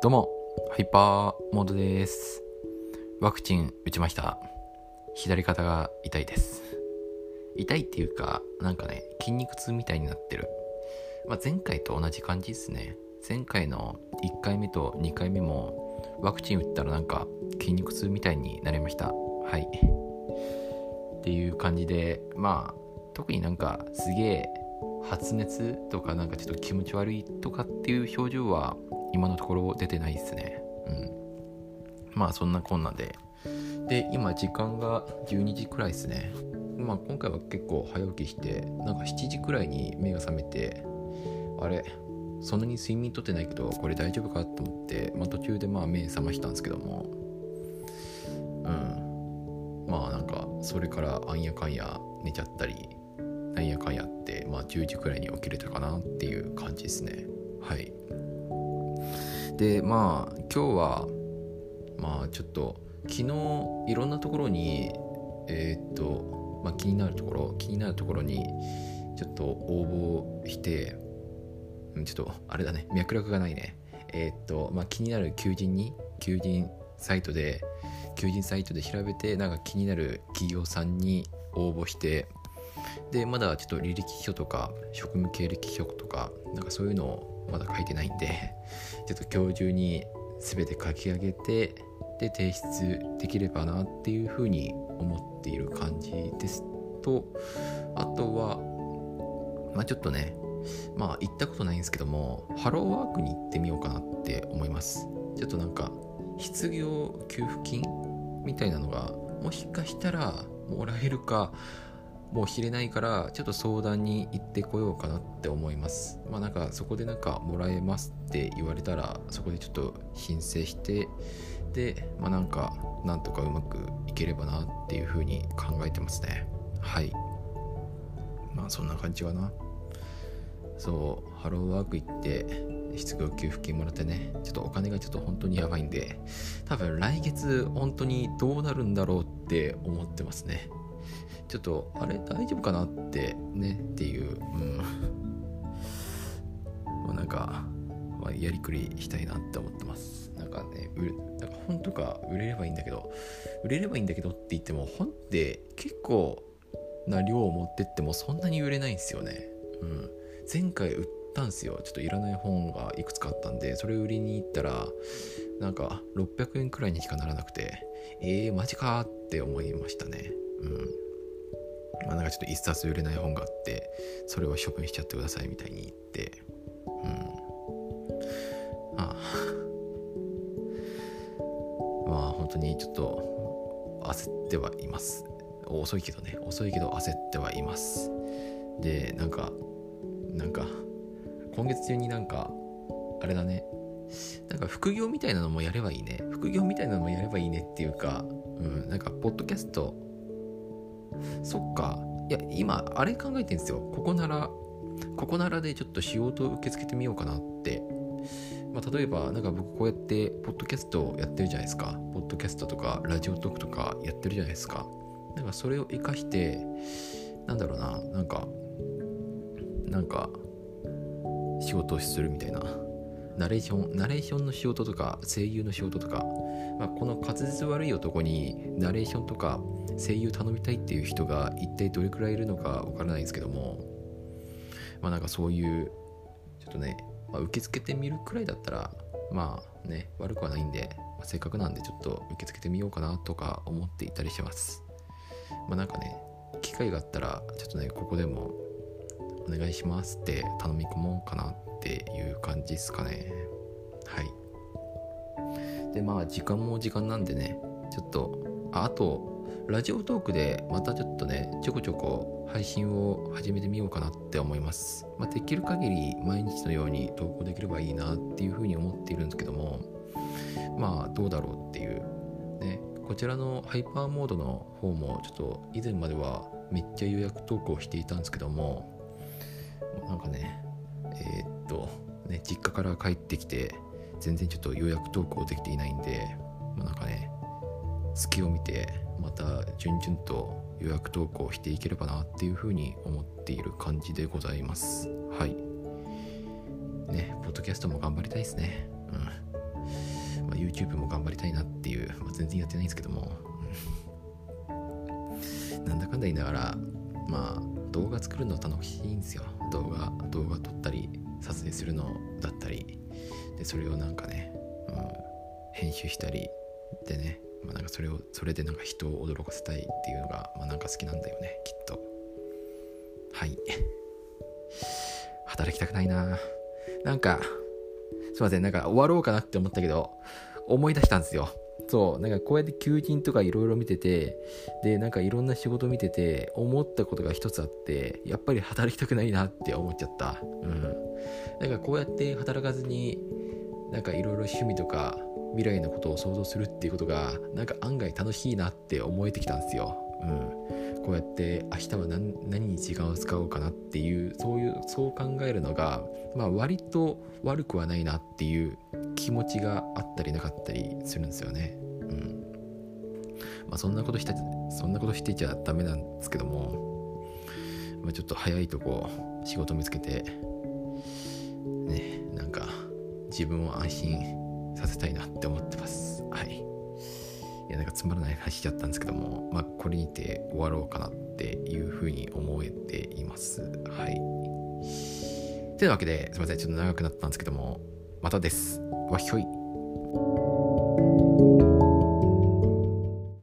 どうも、ハイパーモードです。ワクチン打ちました。左肩が痛いです。痛いっていうか、なんかね、筋肉痛みたいになってる。まあ、前回と同じ感じですね。前回の1回目と2回目も、ワクチン打ったらなんか筋肉痛みたいになりました。はい。っていう感じで、まあ、特になんかすげえ発熱とかなんかちょっと気持ち悪いとかっていう表情は今のところ出てないですね。うん。まあそんなこんなで。で今時間が12時くらいですね。まあ今回は結構早起きしてなんか7時くらいに目が覚めてあれ？そんなに睡眠とってないけどこれ大丈夫かと思って、まあ、途中でまあ目覚ましたんですけども。うん。まあなんかそれからあんやかんや寝ちゃったりなんやかんやって、まあ、10時くらいに起きれたかなっていう感じですね。はい。でまあ今日はまあちょっと昨日いろんなところにえーっと、まあ、気になるところ気になるところにちょっと応募してちょっとあれだね脈絡がないね。えーっと、まあ、気になる求人に求人サイトで求人サイトで調べてなんか気になる企業さんに応募してでまだちょっと履歴書とか職務経歴書とかなんかそういうのをまだ書いてないんで ちょっと今日中に全て書き上げてで提出できればなっていうふうに思っている感じです。とあとはまあちょっとねまあ行ったことないんですけどもハローワークに行ってみようかなって思います。ちょっとなんか失業給付金みたいなのがもしかしたらもらえるかもう知れないからちょっと相談に行ってこようかなって思います。まあなんかそこでなんかもらえますって言われたらそこでちょっと申請してでまあなんかなんとかうまくいければなっていうふうに考えてますね。はい。まあそんな感じかな。そう。ハローワーク行って失業給付金もらってねちょっとお金がちょっと本当にやばいんで多分来月本当にどうなるんだろうって思ってますね。ちょっとあれ大丈夫かなってねっていううん。まあなんか、まあ、やりくりしたいなって思ってます。なんかね売れなんか本とか売れればいいんだけど売れればいいんだけどって言っても本って結構な量を持ってってもそんなに売れないんですよね。うん。前回売ったんすよ。ちょっといらない本がいくつかあったんでそれ売りに行ったらなんか600円くらいにしかならなくてえー、マジかって思いましたね。うん。まあなんかちょっと一冊売れない本があってそれを処分しちゃってくださいみたいに言ってうん。ああまあ 本当にちょっと焦ってはいます。遅いけどね。遅いけど焦ってはいます。でなんかなんか今月中になんかあれだね。なんか副業みたいなのもやればいいね。副業みたいなのもやればいいねっていうかうん。なんかポッドキャストそっか。いや今あれ考えてるんですよ。ここならここならでちょっと仕事を受け付けてみようかなって。まあ、例えばなんか僕こうやってポッドキャストやってるじゃないですか。ポッドキャストとかラジオトークとかやってるじゃないですか。なんかそれを活かしてなんだろうな。なんかなんか仕事をするみたいな。ナレーションナレーションの仕事とか声優の仕事とか、まあ、この滑舌悪い男にナレーションとか声優頼みたいっていう人が一体どれくらいいるのかわからないんですけどもまあなんかそういうちょっとねまあ、受け付けてみるくらいだったらまあね悪くはないんで、まあ、せっかくなんでちょっと受け付けてみようかなとか思っていたりしてます。まあなんかね機会があったらちょっとねここでもお願いしますって頼み込もうかなっていう感じですかね。はい。でまあ時間も時間なんでねちょっとああとラジオトークでまたちょっとねちょこちょこ配信を始めてみようかなって思います、まあ、できる限り毎日のように投稿できればいいなっていうふうに思っているんですけどもまあどうだろうっていう。ねこちらのハイパーモードの方もちょっと以前まではめっちゃ予約投稿していたんですけどもなんかねえーっとね実家から帰ってきて全然ちょっと予約投稿できていないんで、まあ、なんかね隙を見てた順々と予約投稿していければなっていうふうに思っている感じでございます。はい。ねポッドキャストも頑張りたいですね。うん。ま YouTube も頑張りたいなっていう、まあ、全然やってないんですけども、なんだかんだ言いながらまあ動画作るの楽しいんですよ。動画動画撮ったり撮影するのだったり。でそれをなんかね、うん、編集したり。でね、まあ、なんかそれをそれでなんか人を驚かせたいっていうのが、まあ、なんか好きなんだよねきっと。はい。働きたくないな。なんかすいませんなんか終わろうかなって思ったけど思い出したんですよ。そうなんかこうやって求人とかいろいろ見ててでなんかいろんな仕事見てて思ったことが一つあってやっぱり働きたくないなって思っちゃった。うん。なんかこうやって働かずになんかいろいろ趣味とか未来のことを想像するっていうことがなんか案外楽しいなって思えてきたんですよ。うん、こうやって明日は何に時間を使おうかなっていうそういうそう考えるのが、まあ、割と悪くはないなっていう気持ちがあったりなかったりするんですよね。うんまあ、そんなことしてそんなことしてちゃダメなんですけども、まあ、ちょっと早いとこ仕事見つけてね自分を安心させたいなって思ってます。はい。いやなんかつまらない話しちゃったんですけどもまあこれにて終わろうかなっていうふうに思えています。はい。というわけですいません。ちょっと長くなったんですけどもまたです。わひょい。